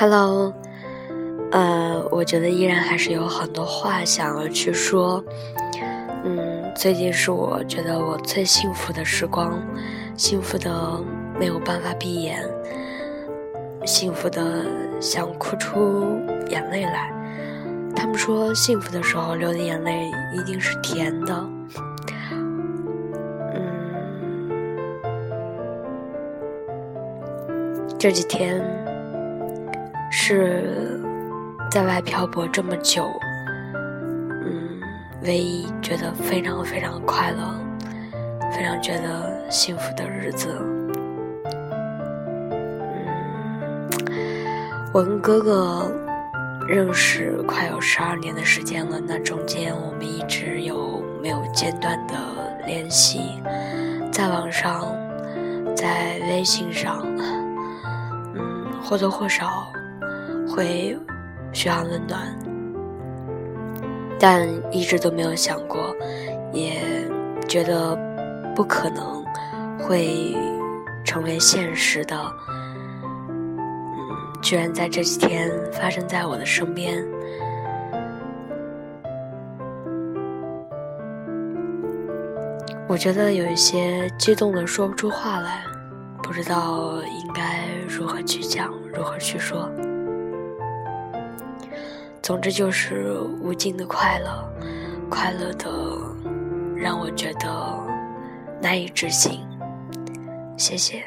Hello，呃，我觉得依然还是有很多话想要去说。嗯，最近是我觉得我最幸福的时光，幸福的没有办法闭眼，幸福的想哭出眼泪来。他们说幸福的时候流的眼泪一定是甜的。嗯，这几天。是在外漂泊这么久，嗯，唯一觉得非常非常快乐、非常觉得幸福的日子。嗯，我跟哥哥认识快有十二年的时间了，那中间我们一直有没有间断的联系，在网上，在微信上，嗯，或多或少。会嘘寒问暖，但一直都没有想过，也觉得不可能会成为现实的。嗯，居然在这几天发生在我的身边，我觉得有一些激动的说不出话来，不知道应该如何去讲，如何去说。总之就是无尽的快乐，快乐的让我觉得难以置信。谢谢。